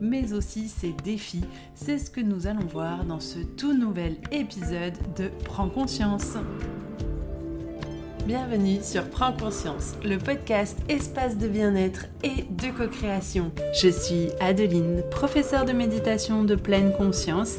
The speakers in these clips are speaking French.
mais aussi ses défis C'est ce que nous allons voir dans ce tout nouvel épisode de Prends conscience. Bienvenue sur Prends conscience, le podcast espace de bien-être et de co-création. Je suis Adeline, professeure de méditation de pleine conscience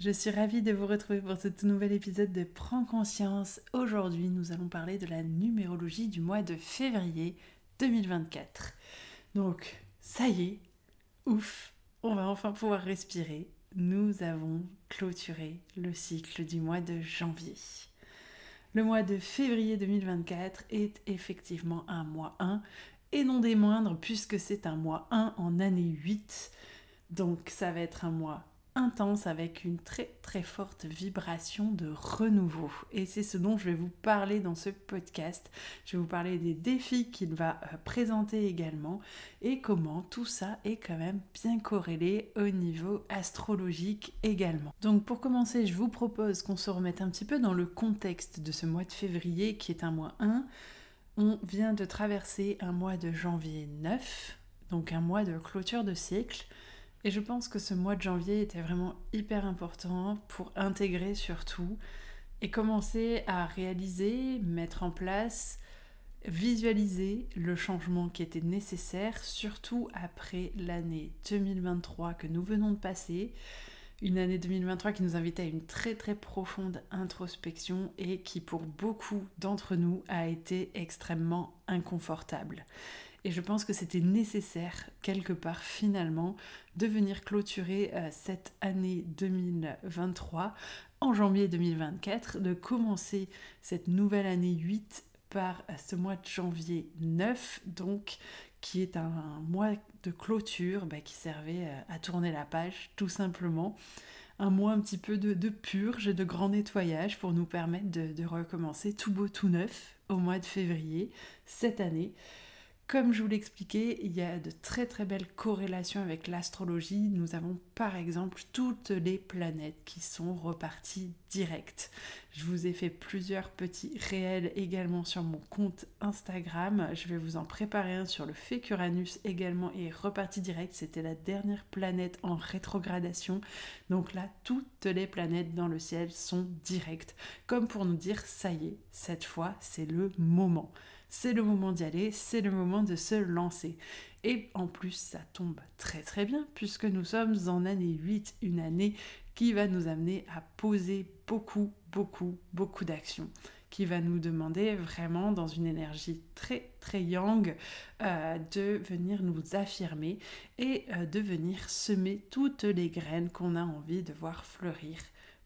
je suis ravie de vous retrouver pour ce tout nouvel épisode de Prends conscience. Aujourd'hui, nous allons parler de la numérologie du mois de février 2024. Donc, ça y est, ouf, on va enfin pouvoir respirer. Nous avons clôturé le cycle du mois de janvier. Le mois de février 2024 est effectivement un mois 1 et non des moindres puisque c'est un mois 1 en année 8. Donc ça va être un mois intense avec une très très forte vibration de renouveau. Et c'est ce dont je vais vous parler dans ce podcast. Je vais vous parler des défis qu'il va euh, présenter également et comment tout ça est quand même bien corrélé au niveau astrologique également. Donc pour commencer, je vous propose qu'on se remette un petit peu dans le contexte de ce mois de février qui est un mois 1. On vient de traverser un mois de janvier 9, donc un mois de clôture de cycle. Et je pense que ce mois de janvier était vraiment hyper important pour intégrer surtout et commencer à réaliser, mettre en place, visualiser le changement qui était nécessaire, surtout après l'année 2023 que nous venons de passer. Une année 2023 qui nous invitait à une très très profonde introspection et qui pour beaucoup d'entre nous a été extrêmement inconfortable. Et je pense que c'était nécessaire, quelque part finalement, de venir clôturer euh, cette année 2023 en janvier 2024, de commencer cette nouvelle année 8 par euh, ce mois de janvier 9, donc qui est un, mois de clôture bah, qui servait euh, à tourner la page tout simplement. Un mois un petit peu de, purge et de grand nettoyage pour nous permettre de recommencer tout beau, tout neuf au mois de février cette année. Comme je vous l'expliquais, il y a de très très belles corrélations avec l'astrologie. Nous avons par exemple toutes les planètes qui sont reparties directes. Je vous ai fait plusieurs petits réels également sur mon compte Instagram. Je vais vous en préparer un sur le fait qu'Uranus également est reparti direct. C'était la dernière planète en rétrogradation. Donc là, toutes les planètes dans le ciel sont directes. Comme pour nous dire, ça y est, cette fois, c'est le moment c'est le moment d'y aller, c'est le moment de se lancer. Et en plus, ça tombe très très bien puisque nous sommes en année 8, une année qui va nous amener à poser beaucoup, beaucoup, beaucoup d'actions qui va nous demander vraiment dans une énergie très très yang euh, de venir nous affirmer et euh, de venir semer toutes les graines qu'on a envie de voir fleurir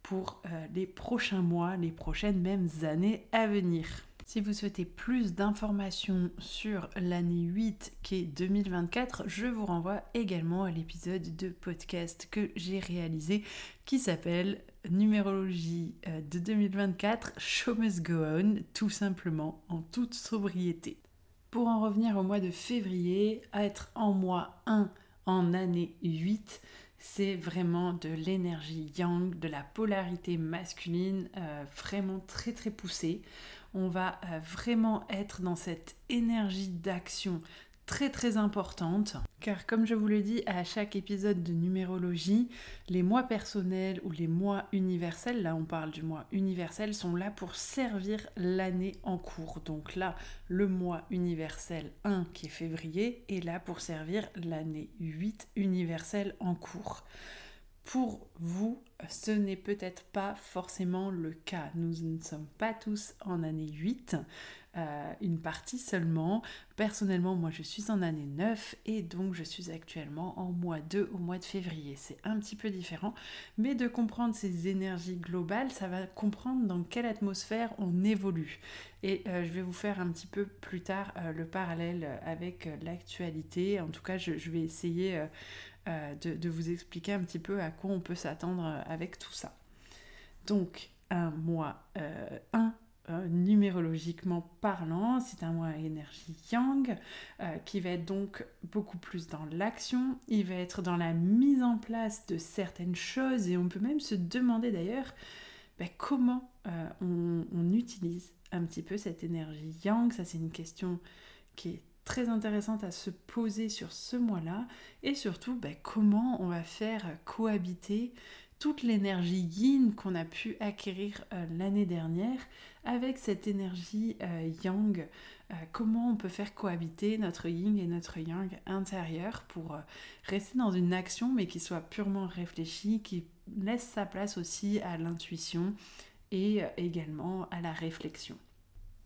pour euh, les prochains mois, les prochaines mêmes années à venir. Si vous souhaitez plus d'informations sur l'année 8 qui est 2024, je vous renvoie également à l'épisode de podcast que j'ai réalisé qui s'appelle Numérologie euh, de 2024, Show Must Go On, tout simplement, en toute sobriété. Pour en revenir au mois de février, être en mois 1 en année 8, c'est vraiment de l'énergie yang, de la polarité masculine, euh, vraiment très très poussée on va euh, vraiment être dans cette énergie d'action très très importante car comme je vous le dis à chaque épisode de numérologie, les mois personnels ou les mois universels, là on parle du mois universel, sont là pour servir l'année en cours. Donc là, le mois universel 1 qui est février est là pour servir l'année 8 universelle en cours. Pour vous, ce n'est peut-être pas forcément le cas. Nous ne sommes pas tous en année 8, euh, une partie seulement. Personnellement, moi je suis en année 9 et donc je suis actuellement en mois 2 au mois de février. C'est un petit peu différent, mais de comprendre ces énergies globales, ça va comprendre dans quelle atmosphère on évolue. Et euh, je vais vous faire un petit peu plus tard euh, le parallèle avec l'actualité. En tout cas, je, vais essayer de, de, vous expliquer un petit peu à quoi on peut s'attendre avec tout ça. Donc, un mois 1 euh, numérologiquement parlant, c'est un mois énergie yang euh, qui va être donc beaucoup plus dans l'action, il va être dans la mise en place de certaines choses et on peut même se demander d'ailleurs ben, comment euh, on, utilise un petit peu cette énergie yang. Ça c'est une question qui est très intéressante à se poser sur ce mois-là et surtout ben, comment on va faire cohabiter toute l'énergie yin qu'on a pu acquérir euh, l'année dernière avec cette énergie euh, yang. Euh, comment on peut faire cohabiter notre yin et notre yang intérieur pour rester dans une action mais qui soit purement réfléchie, qui laisse sa place aussi à l'intuition et également à la réflexion.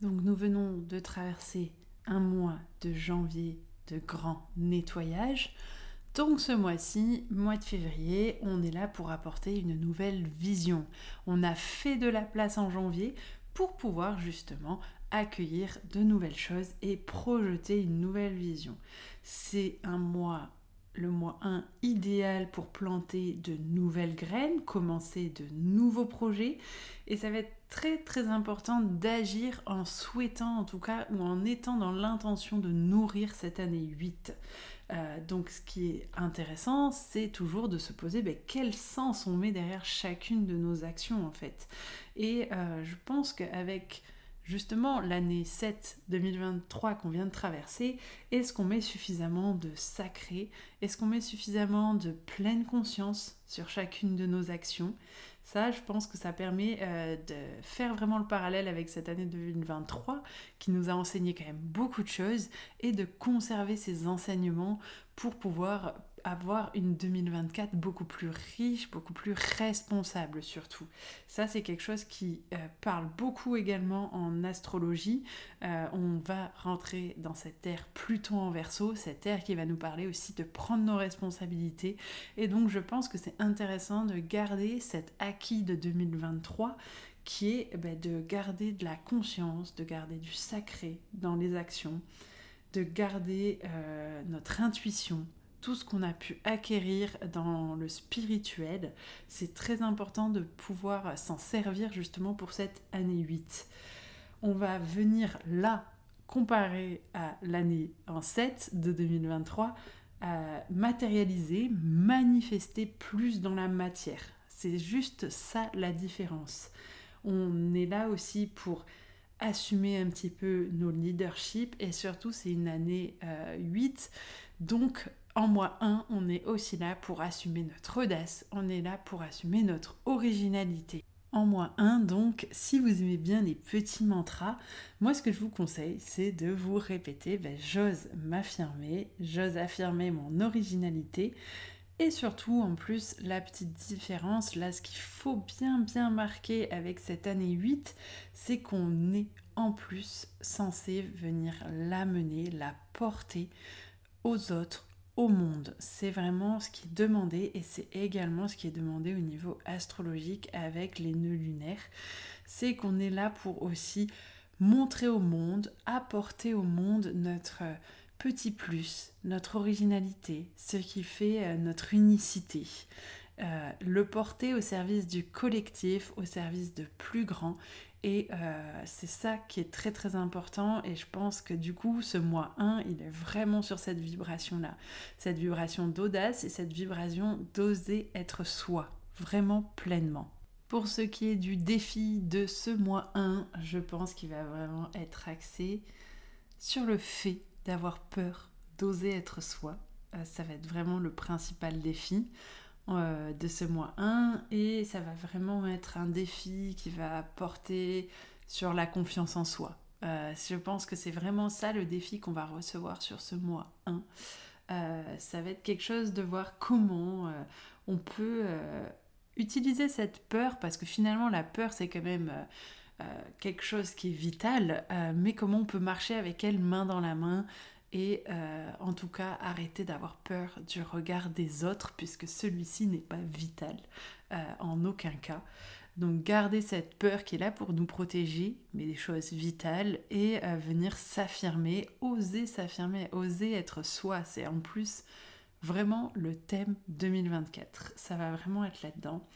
Donc nous venons de traverser mois de janvier de grand nettoyage. Donc ce mois-ci, mois de février, on est là pour apporter une nouvelle vision. On a fait de la place en janvier pour pouvoir justement accueillir de nouvelles choses et projeter une nouvelle vision. C'est un mois, le mois 1, idéal pour planter de nouvelles graines, commencer de nouveaux projets. Et ça va être très très important d'agir en souhaitant en tout cas ou en étant dans l'intention de nourrir cette année 8. Euh, donc ce qui est intéressant, c'est toujours de se poser ben, quel sens on met derrière chacune de nos actions en fait. Et euh, je pense qu'avec justement l'année 7 2023 qu'on vient de traverser, est-ce qu'on met suffisamment de sacré? Est-ce qu'on met suffisamment de pleine conscience sur chacune de nos actions? Ça, je pense que ça permet euh, de faire vraiment le parallèle avec cette année 2023 qui nous a enseigné quand même beaucoup de choses et de conserver ces enseignements pour pouvoir avoir une 2024 beaucoup plus riche, beaucoup plus responsable surtout. Ça, c'est quelque chose qui euh, parle beaucoup également en astrologie. Euh, on va rentrer dans cette ère Pluton en verso, cette ère qui va nous parler aussi de prendre nos responsabilités. Et donc, je pense que c'est intéressant de garder cet acquis de 2023 qui est ben, de garder de la conscience, de garder du sacré dans les actions, de garder euh, notre intuition, tout ce qu'on a pu acquérir dans le spirituel, c'est très important de pouvoir s'en servir justement pour cette année 8. On va venir là, comparer à l'année en 7 de 2023, à matérialiser, manifester plus dans la matière. C'est juste ça la différence. On est là aussi pour assumer un petit peu nos leaderships et surtout c'est une année 8 euh, donc en mois 1, on est aussi là pour assumer notre audace, on est là pour assumer notre originalité. En mois 1, donc, si vous aimez bien les petits mantras, moi ce que je vous conseille, c'est de vous répéter ben, j'ose m'affirmer, j'ose affirmer mon originalité. Et surtout, en plus, la petite différence, là, ce qu'il faut bien bien marquer avec cette année 8, c'est qu'on est en plus censé venir l'amener, la porter aux autres, monde. C'est vraiment ce qui est demandé et c'est également ce qui est demandé au niveau astrologique avec les nœuds lunaires. C'est qu'on est là pour aussi montrer au monde, apporter au monde notre petit plus, notre originalité, ce qui fait euh, notre unicité. Euh, le porter au service du collectif, au service de plus grand et euh, c'est ça qui est très très important et je pense que du coup ce mois 1 il est vraiment sur cette vibration là. Cette vibration d'audace et cette vibration d'oser être soi, vraiment pleinement. Pour ce qui est du défi de ce mois 1, je pense qu'il va vraiment être axé sur le fait d'avoir peur, d'oser être soi. Euh, ça va être vraiment le principal défi. Euh, de ce mois 1 et ça va vraiment être un défi qui va porter sur la confiance en soi. Euh, je pense que c'est vraiment ça le défi qu'on va recevoir sur ce mois 1. Euh, ça va être quelque chose de voir comment on peut utiliser cette peur, parce que finalement la peur c'est quand même quelque chose qui est vital, mais comment on peut marcher avec elle main dans la main et en tout cas arrêter d'avoir peur du regard des autres puisque celui-ci n'est pas vital en aucun cas. Donc garder cette peur qui est là pour nous protéger, mais des choses vitales, et euh, venir s'affirmer, oser s'affirmer, oser être soi. C'est en plus vraiment le thème 2024. Ça va vraiment être là-dedans.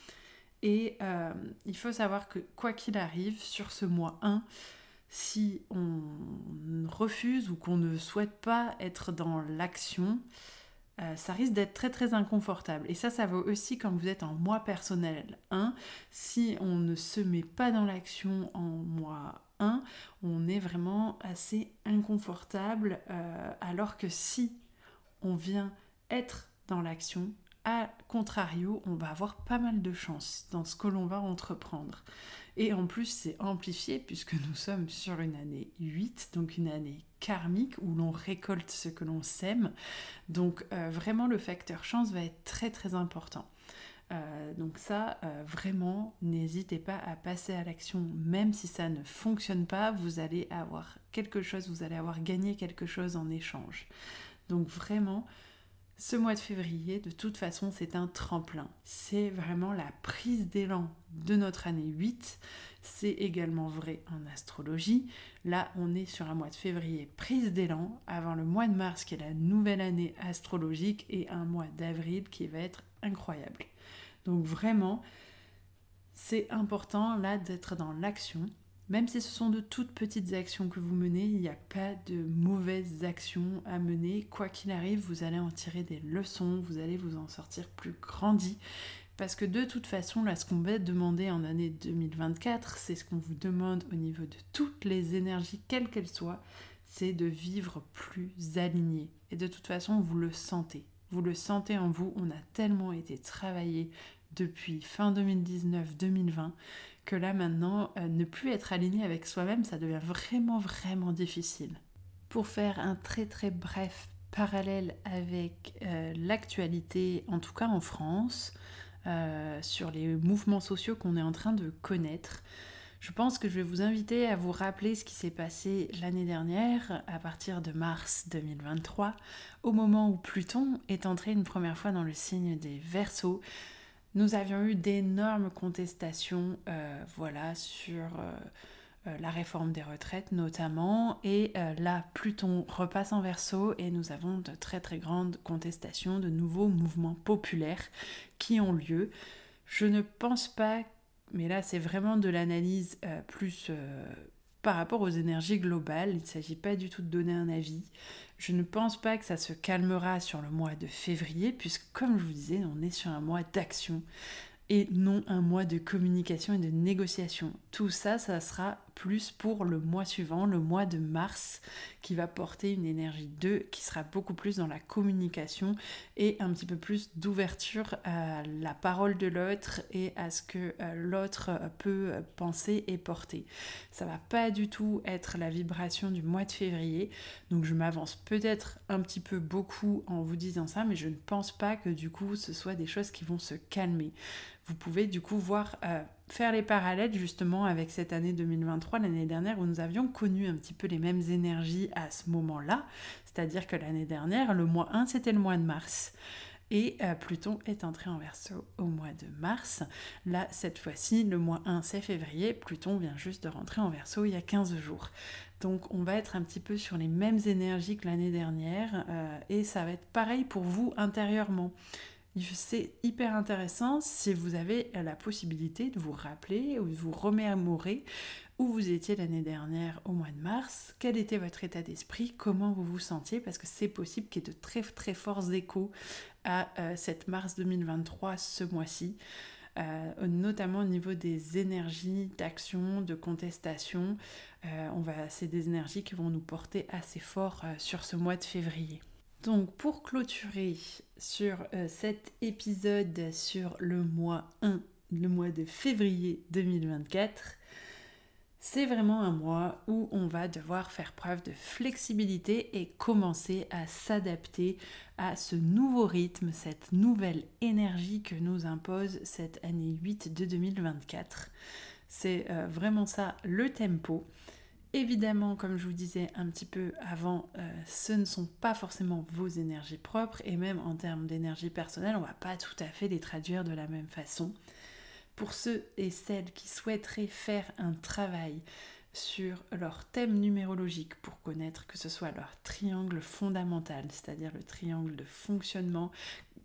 Et euh, il faut savoir que quoi qu'il arrive, sur ce mois 1, si on refuse ou qu'on ne souhaite pas être dans l'action, euh, ça risque d'être très très inconfortable. Et ça, ça vaut aussi quand vous êtes en mois personnel 1. Si on ne se met pas dans l'action en mois 1, on est vraiment assez inconfortable. Euh, alors que si on vient être dans l'action, à contrario, on va avoir pas mal de chance dans ce que l'on va entreprendre. Et en plus, c'est amplifié puisque nous sommes sur une année 8, donc une année karmique où l'on récolte ce que l'on sème. Donc euh, vraiment, le facteur chance va être très très important. Euh, donc ça, euh, vraiment, n'hésitez pas à passer à l'action, même si ça ne fonctionne pas, vous allez avoir quelque chose, vous allez avoir gagné quelque chose en échange. Donc vraiment, ce mois de février, de toute façon, c'est un tremplin. C'est vraiment la prise d'élan de notre année 8. C'est également vrai en astrologie. Là, on est sur un mois de février prise d'élan avant le mois de mars qui est la nouvelle année astrologique et un mois d'avril qui va être incroyable. Donc vraiment, c'est important là d'être dans l'action, même si ce sont de toutes petites actions que vous menez, il n'y a pas de mauvaises actions à mener. Quoi qu'il arrive, vous allez en tirer des leçons, vous allez vous en sortir plus grandi. Parce que de toute façon, là, ce qu'on va demander en année 2024, c'est ce qu'on vous demande au niveau de toutes les énergies, quelles qu'elles soient, c'est de vivre plus aligné. Et de toute façon, vous le sentez. Vous le sentez en vous. On a tellement été travaillé depuis fin 2019-2020 que là maintenant, euh, ne plus être aligné avec soi-même, ça devient vraiment, vraiment difficile. Pour faire un très, très bref parallèle avec euh, l'actualité, en tout cas en France, euh, sur les mouvements sociaux qu'on est en train de connaître, je pense que je vais vous inviter à vous rappeler ce qui s'est passé l'année dernière, à partir de mars 2023, au moment où Pluton est entré une première fois dans le signe des Verseaux, nous avions eu d'énormes contestations euh, voilà, sur euh, euh, la réforme des retraites notamment. Et là, Pluton repasse en verso et nous avons de très très grandes contestations, de nouveaux mouvements populaires qui ont lieu. Je ne pense pas, mais là c'est vraiment de l'analyse plus par rapport aux énergies globales. Il ne s'agit pas du tout de donner un avis. Je ne pense pas que ça se calmera sur le mois de février, puisque comme je vous disais, on est sur un mois d'action et non un mois de communication et de négociation. Tout ça, ça sera plus pour le mois suivant, le mois de mars, qui va porter une énergie 2 qui sera beaucoup plus dans la communication et un petit peu plus d'ouverture à la parole de l'autre et à ce que euh, l'autre peut penser et porter. Ça va pas du tout être la vibration du mois de février, donc je m'avance peut-être un petit peu beaucoup en vous disant ça, mais je ne pense pas que du coup ce soit des choses qui vont se calmer. Vous pouvez du coup voir euh, faire les parallèles justement avec cette année 2023, l'année dernière, où nous avions connu un petit peu les mêmes énergies à ce moment-là. C'est-à-dire que l'année dernière, le mois 1, c'était le mois de mars. Et euh, Pluton est entré en verso au mois de mars. Là, cette fois-ci, le mois 1, c'est février. Pluton vient juste de rentrer en verso il y a 15 jours. Donc on va être un petit peu sur les mêmes énergies que l'année dernière. Euh, et ça va être pareil pour vous intérieurement. C'est hyper intéressant si vous avez la possibilité de vous rappeler ou de vous remémorer où vous étiez l'année dernière au mois de mars, quel était votre état d'esprit, comment vous vous sentiez, parce que c'est possible qu'il y ait de très très forts échos à euh, cette mars 2023 ce mois-ci. Euh, notamment au niveau des énergies d'action, de contestation. Euh, on va, c'est des énergies qui vont nous porter assez fort sur ce mois de février. Donc pour clôturer sur euh, cet épisode sur le mois 1, le mois de février 2024, c'est vraiment un mois où on va devoir faire preuve de flexibilité et commencer à s'adapter à ce nouveau rythme, cette nouvelle énergie que nous impose cette année 8 de 2024. C'est euh, vraiment ça le tempo. Évidemment, comme je vous disais un petit peu avant, euh, ce ne sont pas forcément vos énergies propres et même en termes d'énergie personnelle, on ne va pas tout à fait les traduire de la même façon pour ceux et celles qui souhaiteraient faire un travail sur leur thème numérologique pour connaître que ce soit leur triangle fondamental, c'est-à-dire le triangle de fonctionnement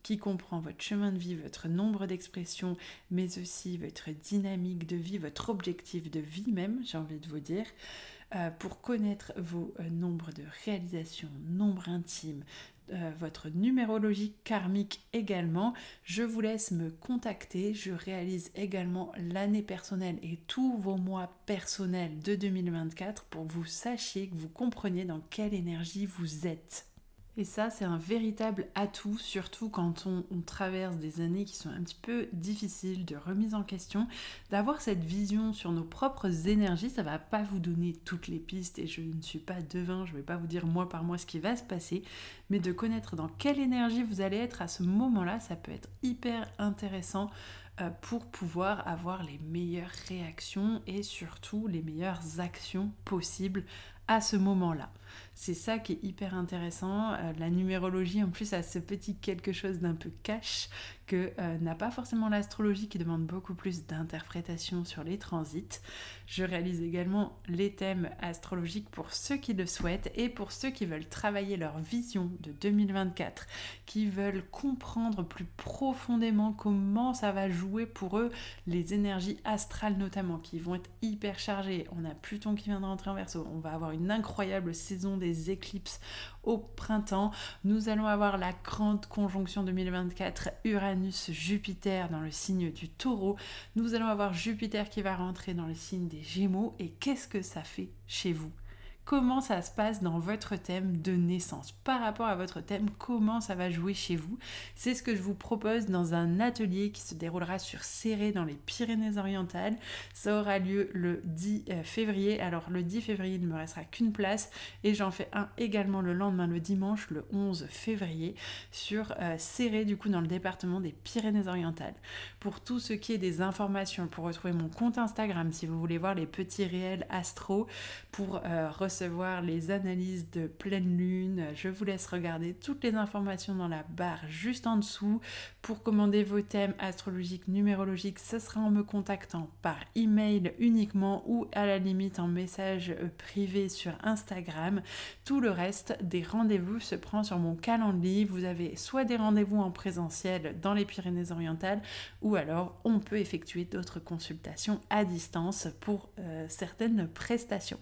qui comprend votre chemin de vie, votre nombre d'expressions, mais aussi votre dynamique de vie, votre objectif de vie même, j'ai envie de vous dire. Euh, pour connaître vos euh, nombres de réalisations, nombres intimes, euh, votre numérologie karmique également. Je vous laisse me contacter. Je réalise également l'année personnelle et tous vos mois personnels de 2024 pour que vous sachiez, que vous compreniez dans quelle énergie vous êtes. Et ça, c'est un véritable atout, surtout quand on, traverse des années qui sont un petit peu difficiles de remise en question. D'avoir cette vision sur nos propres énergies, ça va pas vous donner toutes les pistes et je ne suis pas devin, je ne vais pas vous dire mois par mois ce qui va se passer, mais de connaître dans quelle énergie vous allez être à ce moment-là, ça peut être hyper intéressant euh, pour pouvoir avoir les meilleures réactions et surtout les meilleures actions possibles à ce moment-là. C'est ça qui est hyper intéressant. Euh, la numérologie, en plus, a ce petit quelque chose d'un peu cash que euh, n'a pas forcément l'astrologie qui demande beaucoup plus d'interprétation sur les transits. Je réalise également les thèmes astrologiques pour ceux qui le souhaitent et pour ceux qui veulent travailler leur vision de 2024, qui veulent comprendre plus profondément comment ça va jouer pour eux les énergies astrales notamment, qui vont être hyper chargées. On a Pluton qui vient de rentrer en verso, on va avoir une incroyable saison des éclipses au printemps. Nous allons avoir la grande conjonction 2024 Uranus-Jupiter dans le signe du taureau. Nous allons avoir Jupiter qui va rentrer dans le signe des Gémeaux. Et qu'est-ce que ça fait chez vous? Comment ça se passe dans votre thème de naissance. Par rapport à votre thème, comment ça va jouer chez vous. C'est ce que je vous propose dans un atelier qui se déroulera sur Serré dans les Pyrénées-Orientales. Ça aura lieu le 10 euh, février. Alors le 10 février, il ne me restera qu'une place et j'en fais un également le lendemain, le dimanche, le 11 février, sur euh, Serré, du coup dans le département des Pyrénées-Orientales. Pour tout ce qui est des informations, pour retrouver mon compte Instagram, si vous voulez voir les petits réels astro, pour euh, recevoir les analyses de pleine lune. Je vous laisse regarder toutes les informations dans la barre juste en dessous. Pour commander vos thèmes astrologiques, numérologiques, ce sera en me contactant par email uniquement ou à la limite en message privé sur Instagram. Tout le reste des rendez-vous se prend sur mon calendrier. Vous avez soit des rendez-vous en présentiel dans les Pyrénées-Orientales ou alors on peut effectuer d'autres consultations à distance pour euh, certaines prestations.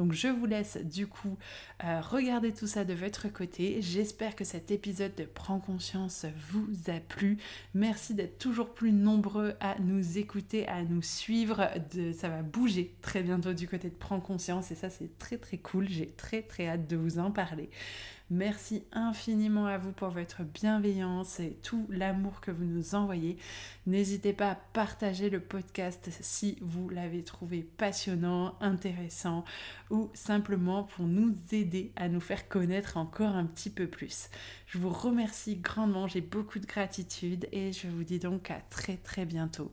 Donc je vous laisse du coup euh, regarder tout ça de votre côté. J'espère que cet épisode de Prends conscience vous a plu. Merci d'être toujours plus nombreux à nous écouter, à nous suivre. Ça va bouger très bientôt du côté de Prends conscience et ça c'est très très cool. J'ai très très hâte de vous en parler. Merci infiniment à vous pour votre bienveillance et tout l'amour que vous nous envoyez. N'hésitez pas à partager le podcast si vous l'avez trouvé passionnant, intéressant ou simplement pour nous aider à nous faire connaître encore un petit peu plus. Je vous remercie grandement, j'ai beaucoup de gratitude et je vous dis donc à très très bientôt.